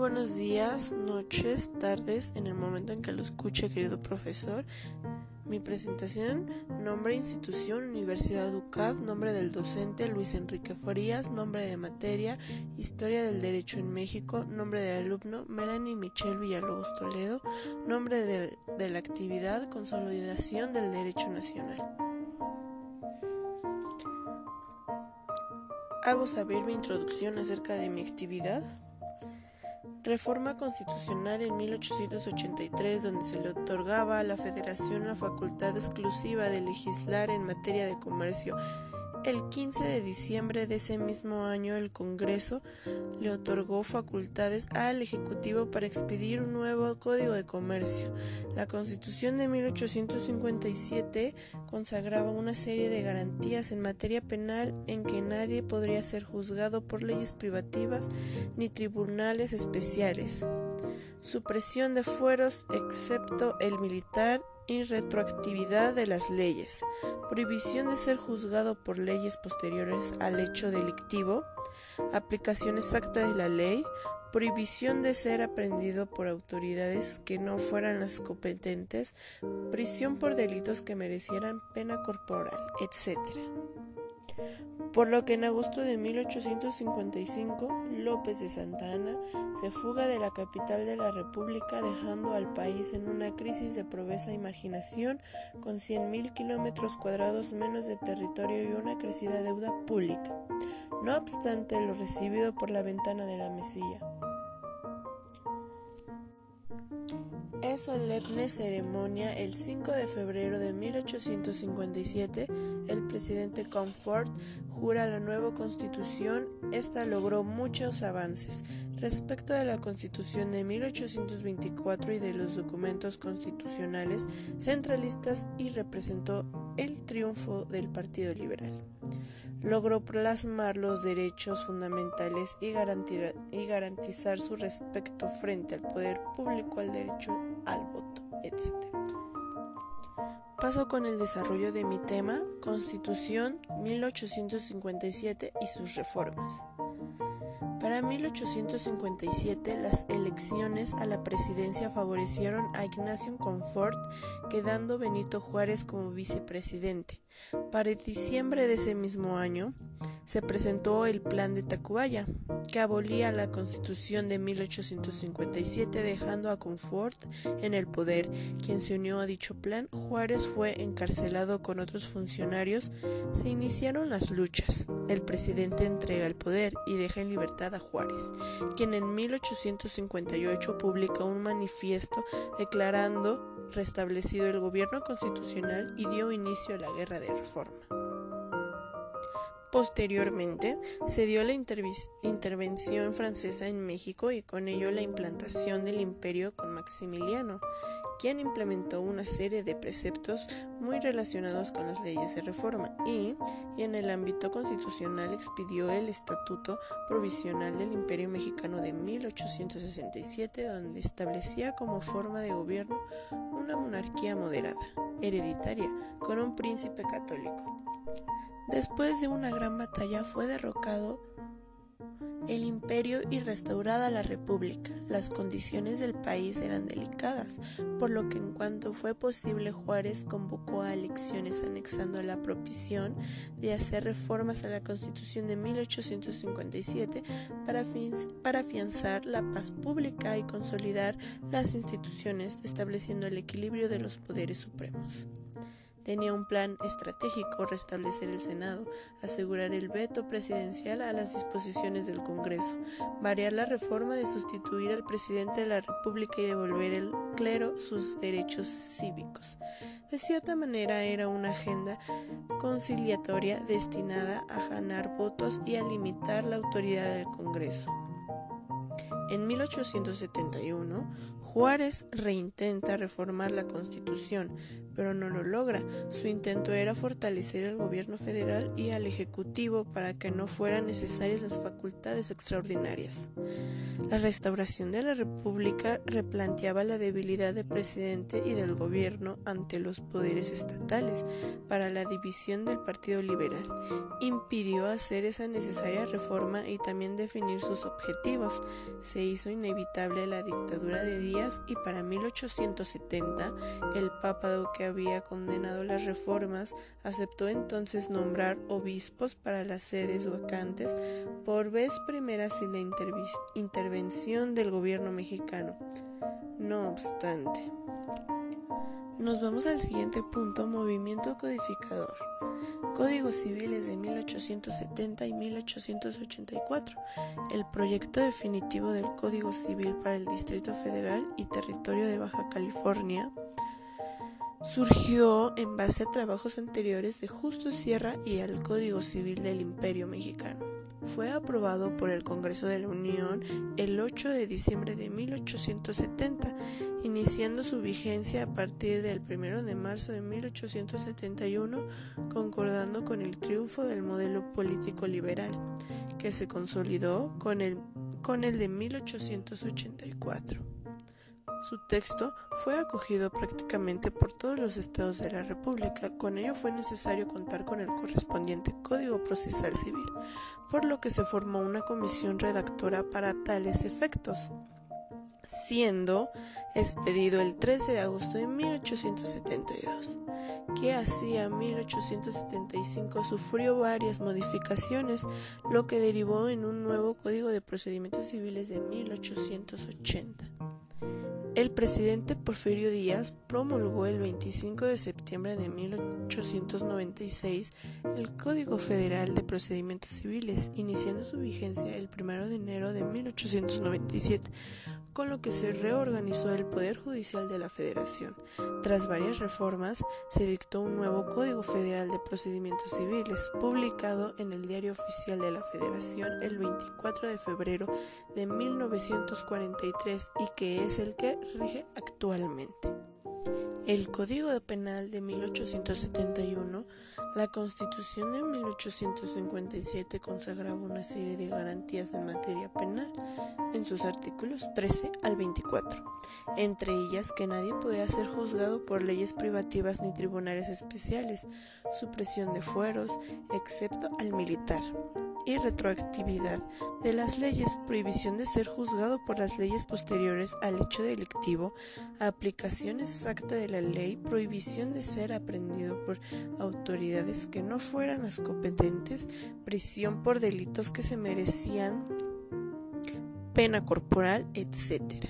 buenos días, noches, tardes, en el momento en que lo escuche, querido profesor. Mi presentación, nombre, institución, Universidad UCAD, nombre del docente Luis Enrique Farías, nombre de materia, Historia del Derecho en México, nombre de alumno Melanie Michelle Villalobos Toledo, nombre de la actividad Consolidación del Derecho Nacional. Hago saber mi introducción acerca de mi actividad. Reforma constitucional en 1883 donde se le otorgaba a la Federación la facultad exclusiva de legislar en materia de comercio el 15 de diciembre de ese mismo año el Congreso le otorgó facultades al Ejecutivo para expedir un nuevo Código de Comercio. La Constitución de 1857 consagraba una serie de garantías en materia penal en que nadie podría ser juzgado por leyes privativas ni tribunales especiales. Supresión de fueros excepto el militar y retroactividad de las leyes, prohibición de ser juzgado por leyes posteriores al hecho delictivo, aplicación exacta de la ley, prohibición de ser aprendido por autoridades que no fueran las competentes, prisión por delitos que merecieran pena corporal, etc por lo que en agosto de 1855 López de Santa Anna se fuga de la capital de la República dejando al país en una crisis de proveza e imaginación con 100.000 kilómetros cuadrados menos de territorio y una crecida deuda pública. No obstante lo recibido por la ventana de la mesilla. Es solemne ceremonia el 5 de febrero de 1857, el presidente Comfort jura la nueva constitución. Esta logró muchos avances. Respecto de la constitución de 1824 y de los documentos constitucionales centralistas y representó el triunfo del Partido Liberal. Logró plasmar los derechos fundamentales y, garantizar su respeto frente al poder público, al derecho al voto, etc. Paso con el desarrollo de mi tema, Constitución 1857 y sus reformas. Para 1857 las elecciones a la presidencia favorecieron a Ignacio Confort, quedando Benito Juárez como vicepresidente. Para diciembre de ese mismo año se presentó el Plan de Tacubaya, que abolía la Constitución de 1857 dejando a Confort en el poder. Quien se unió a dicho plan, Juárez fue encarcelado con otros funcionarios. Se iniciaron las luchas. El presidente entrega el poder y deja en libertad a Juárez, quien en 1858 publica un manifiesto declarando restablecido el gobierno constitucional y dio inicio a la guerra de reforma. Posteriormente, se dio la intervención francesa en México y con ello la implantación del imperio con Maximiliano, quien implementó una serie de preceptos muy relacionados con las leyes de reforma y, en el ámbito constitucional expidió el Estatuto Provisional del Imperio Mexicano de 1867, donde establecía como forma de gobierno una monarquía moderada, hereditaria, con un príncipe católico. Después de una gran batalla fue derrocado el imperio y restaurada la república. Las condiciones del país eran delicadas, por lo que en cuanto fue posible Juárez convocó a elecciones anexando la propisión de hacer reformas a la constitución de 1857 para, para afianzar la paz pública y consolidar las instituciones, estableciendo el equilibrio de los poderes supremos. Tenía un plan estratégico restablecer el Senado, asegurar el veto presidencial a las disposiciones del Congreso, variar la reforma de sustituir al presidente de la República y devolver al clero sus derechos cívicos. De cierta manera era una agenda conciliatoria destinada a ganar votos y a limitar la autoridad del Congreso. En 1871, Juárez reintenta reformar la Constitución, pero no lo logra. Su intento era fortalecer al gobierno federal y al Ejecutivo para que no fueran necesarias las facultades extraordinarias. La restauración de la República replanteaba la debilidad del presidente y del gobierno ante los poderes estatales para la división del Partido Liberal. Impidió hacer esa necesaria reforma y también definir sus objetivos. Se hizo inevitable la dictadura de Díaz y para 1870 el Papa que había condenado las reformas aceptó entonces nombrar obispos para las sedes vacantes por vez primera sin la intervención del gobierno mexicano. No obstante, nos vamos al siguiente punto, movimiento codificador. Códigos civiles de 1870 y 1884. El proyecto definitivo del Código Civil para el Distrito Federal y Territorio de Baja California surgió en base a trabajos anteriores de Justo Sierra y al Código Civil del Imperio Mexicano. Fue aprobado por el Congreso de la Unión el 8 de diciembre de 1870, iniciando su vigencia a partir del 1 de marzo de 1871, concordando con el triunfo del modelo político liberal, que se consolidó con el, con el de 1884. Su texto fue acogido prácticamente por todos los estados de la República, con ello fue necesario contar con el correspondiente Código Procesal Civil, por lo que se formó una comisión redactora para tales efectos, siendo expedido el 13 de agosto de 1872 que hacia 1875 sufrió varias modificaciones, lo que derivó en un nuevo Código de Procedimientos Civiles de 1880. El presidente Porfirio Díaz promulgó el 25 de septiembre de 1896 el Código Federal de Procedimientos Civiles, iniciando su vigencia el 1 de enero de 1897 con lo que se reorganizó el Poder Judicial de la Federación. Tras varias reformas, se dictó un nuevo Código Federal de Procedimientos Civiles, publicado en el Diario Oficial de la Federación el 24 de febrero de 1943 y que es el que rige actualmente. El Código Penal de 1871, la Constitución de 1857 consagraba una serie de garantías en materia penal en sus artículos 13 al 24, entre ellas que nadie podía ser juzgado por leyes privativas ni tribunales especiales, supresión de fueros, excepto al militar, y retroactividad de las leyes, prohibición de ser juzgado por las leyes posteriores al hecho delictivo, aplicación exacta de la ley, prohibición de ser aprendido por autoridades que no fueran las competentes, prisión por delitos que se merecían pena corporal, etc.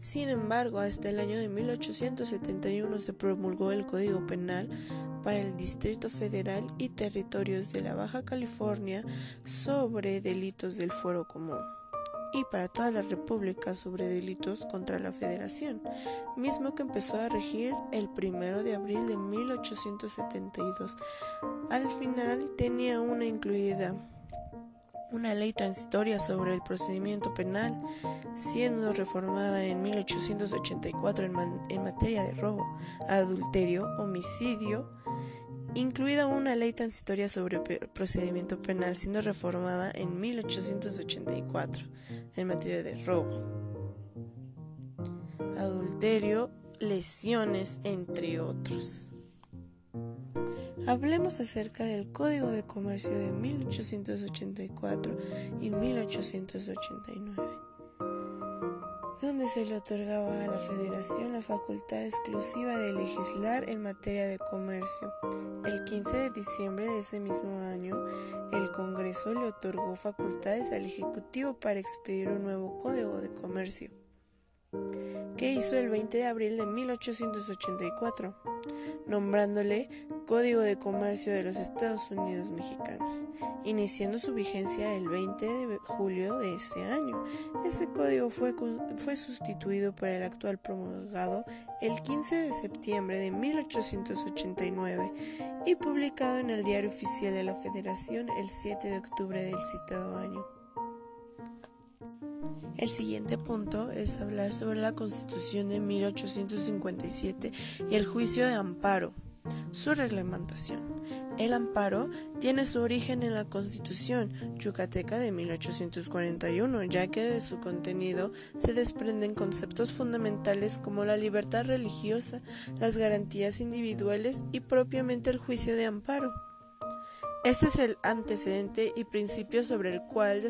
Sin embargo, hasta el año de 1871 se promulgó el Código Penal para el Distrito Federal y territorios de la Baja California sobre delitos del fuero común y para toda la República sobre delitos contra la Federación, mismo que empezó a regir el 1 de abril de 1872. Al final tenía una incluida una ley transitoria sobre el procedimiento penal, siendo reformada en 1884 en, materia de robo, adulterio, homicidio, incluida una ley transitoria sobre procedimiento penal, siendo reformada en 1884 en materia de robo, adulterio, lesiones, entre otros. Hablemos acerca del Código de Comercio de 1884 y 1889, donde se le otorgaba a la Federación la facultad exclusiva de legislar en materia de comercio. El 15 de diciembre de ese mismo año, el Congreso le otorgó facultades al Ejecutivo para expedir un nuevo Código de Comercio que hizo el 20 de abril de 1884, nombrándole Código de Comercio de los Estados Unidos Mexicanos, iniciando su vigencia el 20 de julio de ese año. Ese código fue, fue sustituido por el actual promulgado el 15 de septiembre de 1889 y publicado en el Diario Oficial de la Federación el 7 de octubre del citado año. El siguiente punto es hablar sobre la Constitución de 1857 y el juicio de amparo. Su reglamentación. El amparo tiene su origen en la Constitución yucateca de 1841, ya que de su contenido se desprenden conceptos fundamentales como la libertad religiosa, las garantías individuales y propiamente el juicio de amparo. Este es el antecedente y principio sobre el cual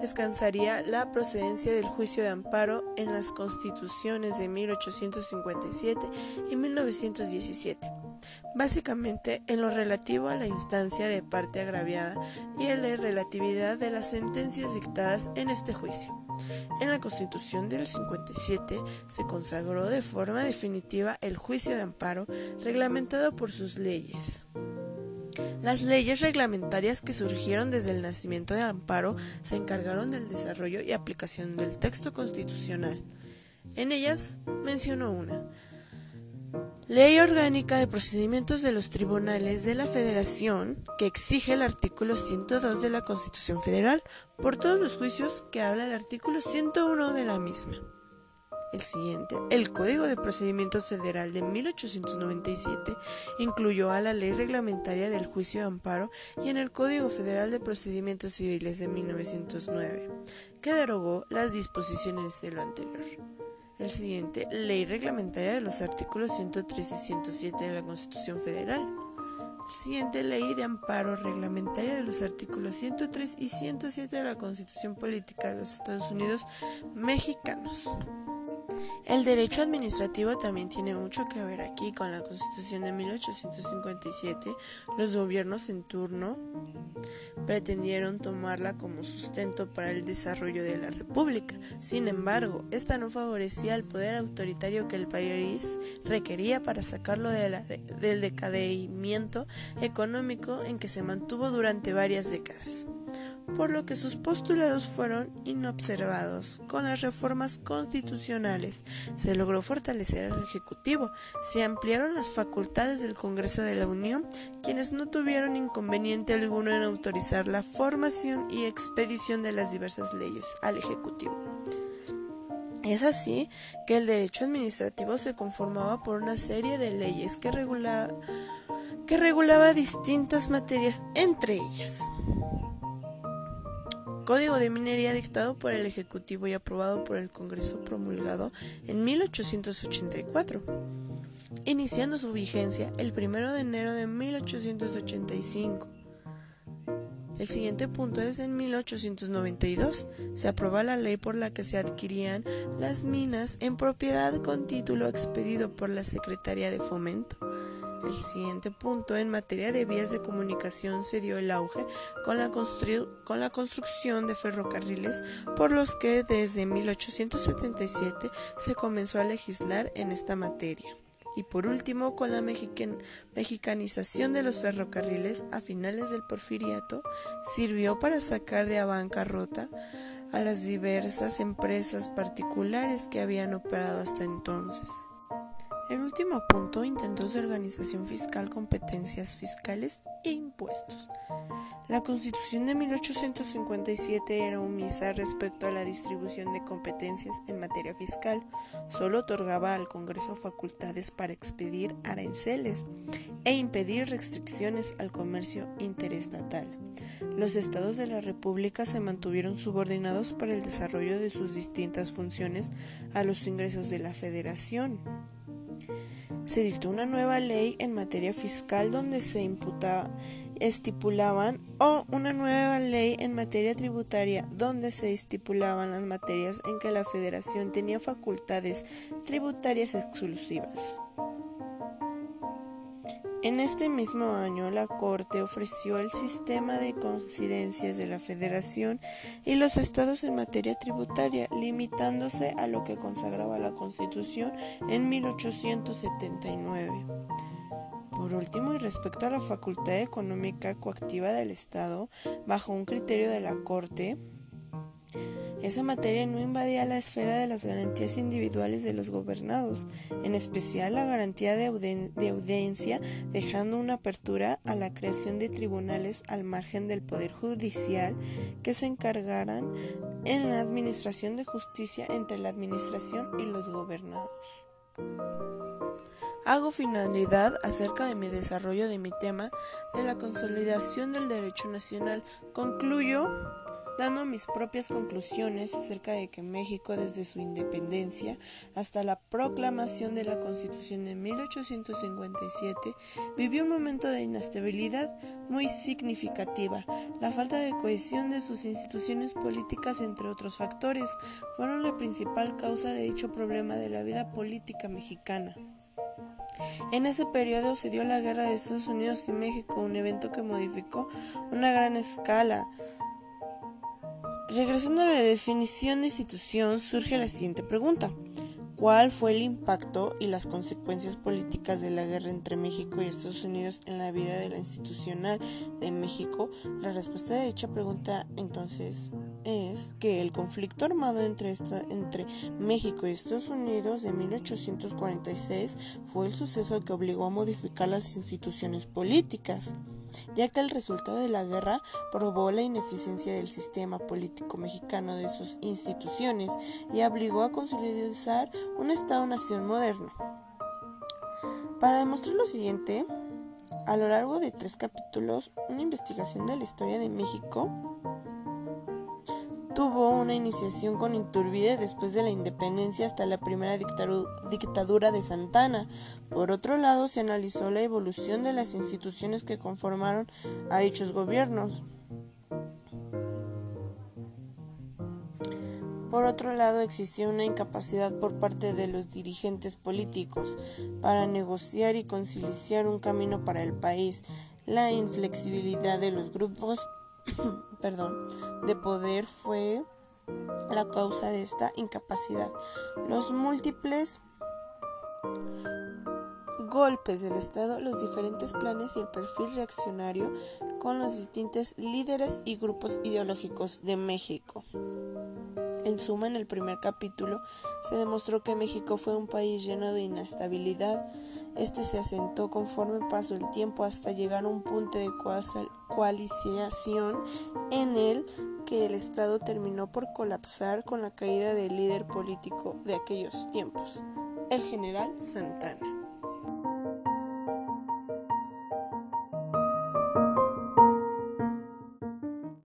descansaría la procedencia del juicio de amparo en las constituciones de 1857 y 1917, básicamente en lo relativo a la instancia de parte agraviada y el de relatividad de las sentencias dictadas en este juicio. En la Constitución del 57 se consagró de forma definitiva el juicio de amparo reglamentado por sus leyes. Las leyes reglamentarias que surgieron desde el nacimiento de Amparo se encargaron del desarrollo y aplicación del texto constitucional. En ellas menciono una. Ley Orgánica de Procedimientos de los Tribunales de la Federación, que exige el artículo 102 de la Constitución Federal por todos los juicios que habla el artículo 101 de la misma el siguiente. El Código de Procedimientos Federal de 1897 incluyó a la Ley Reglamentaria del Juicio de Amparo y en el Código Federal de Procedimientos Civiles de 1909, que derogó las disposiciones de lo anterior. El siguiente, Ley Reglamentaria de los artículos 103 y 107 de la Constitución Federal. El siguiente, Ley de Amparo Reglamentaria de los artículos 103 y 107 de la Constitución Política de los Estados Unidos Mexicanos. El derecho administrativo también tiene mucho que ver aquí con la Constitución de 1857. Los gobiernos en turno pretendieron tomarla como sustento para el desarrollo de la República. Sin embargo, esta no favorecía el poder autoritario que el país requería para sacarlo del decaimiento económico en que se mantuvo durante varias décadas por lo que sus postulados fueron inobservados. Con las reformas constitucionales se logró fortalecer al Ejecutivo, se ampliaron las facultades del Congreso de la Unión, quienes no tuvieron inconveniente alguno en autorizar la formación y expedición de las diversas leyes al Ejecutivo. Es así que el derecho administrativo se conformaba por una serie de leyes que, que regulaba distintas materias, entre ellas Código de Minería dictado por el Ejecutivo y aprobado por el Congreso promulgado en 1884, iniciando su vigencia el 1 de enero de 1885. El siguiente punto es en 1892. Se aprueba la ley por la que se adquirían las minas en propiedad con título expedido por la Secretaría de Fomento. El siguiente punto, en materia de vías de comunicación, se dio el auge con la, con la construcción de ferrocarriles, por los que desde 1877 se comenzó a legislar en esta materia. Y por último, con la mexicanización de los ferrocarriles a finales del porfiriato, sirvió para sacar de a bancarrota a las diversas empresas particulares que habían operado hasta entonces. El último punto, intentos de organización fiscal, competencias fiscales e impuestos. La Constitución de 1857 era omisa respecto a la distribución de competencias en materia fiscal. Solo otorgaba al Congreso facultades para expedir aranceles e impedir restricciones al comercio interestatal. Los estados de la República se mantuvieron subordinados para el desarrollo de sus distintas funciones a los ingresos de la Federación se dictó una nueva ley en materia fiscal donde se imputaba, estipulaban o una nueva ley en materia tributaria donde se estipulaban las materias en que la federación tenía facultades tributarias exclusivas. En este mismo año, la Corte ofreció el sistema de coincidencias de la Federación y los estados en materia tributaria, limitándose a lo que consagraba la Constitución en 1879. Por último, y respecto a la facultad económica coactiva del Estado, bajo un criterio de la Corte, esa materia no invadía la esfera de las garantías individuales de los gobernados, en especial la garantía de, audiencia, dejando una apertura a la creación de tribunales al margen del Poder Judicial que se encargaran en la administración de justicia entre la administración y los gobernados. hago finalidad acerca de mi desarrollo de mi tema de la consolidación del derecho nacional. Concluyo dando mis propias conclusiones acerca de que México desde su independencia hasta la proclamación de la Constitución de 1857 vivió un momento de inestabilidad muy significativa. La falta de cohesión de sus instituciones políticas, entre otros factores, fueron la principal causa de dicho problema de la vida política mexicana. En ese periodo se dio la guerra de Estados Unidos y México, un evento que modificó una gran escala Regresando a la definición de institución, surge la siguiente pregunta. ¿Cuál fue el impacto y las consecuencias políticas de la guerra entre México y Estados Unidos en la vida de la institucional de México? La respuesta de dicha pregunta entonces es que el conflicto armado entre, esta, entre México y Estados Unidos de 1846 fue el suceso que obligó a modificar las instituciones políticas ya que el resultado de la guerra probó la ineficiencia del sistema político mexicano de sus instituciones y obligó a consolidar un Estado-nación moderno. Para demostrar lo siguiente, a lo largo de tres capítulos, una investigación de la historia de México tuvo una iniciación con Iturbide después de la independencia hasta la primera dictadura de Santana. Por otro lado, se analizó la evolución de las instituciones que conformaron a dichos gobiernos. Por otro lado, existió una incapacidad por parte de los dirigentes políticos para negociar y conciliar un camino para el país, la inflexibilidad de los grupos perdón, de poder fue la causa de esta incapacidad. Los múltiples golpes del Estado, los diferentes planes y el perfil reaccionario con los distintos líderes y grupos ideológicos de México. En suma, en el primer capítulo se demostró que México fue un país lleno de inestabilidad. Este se asentó conforme pasó el tiempo hasta llegar a un punto de coalición en el que el Estado terminó por colapsar con la caída del líder político de aquellos tiempos, el general Santana.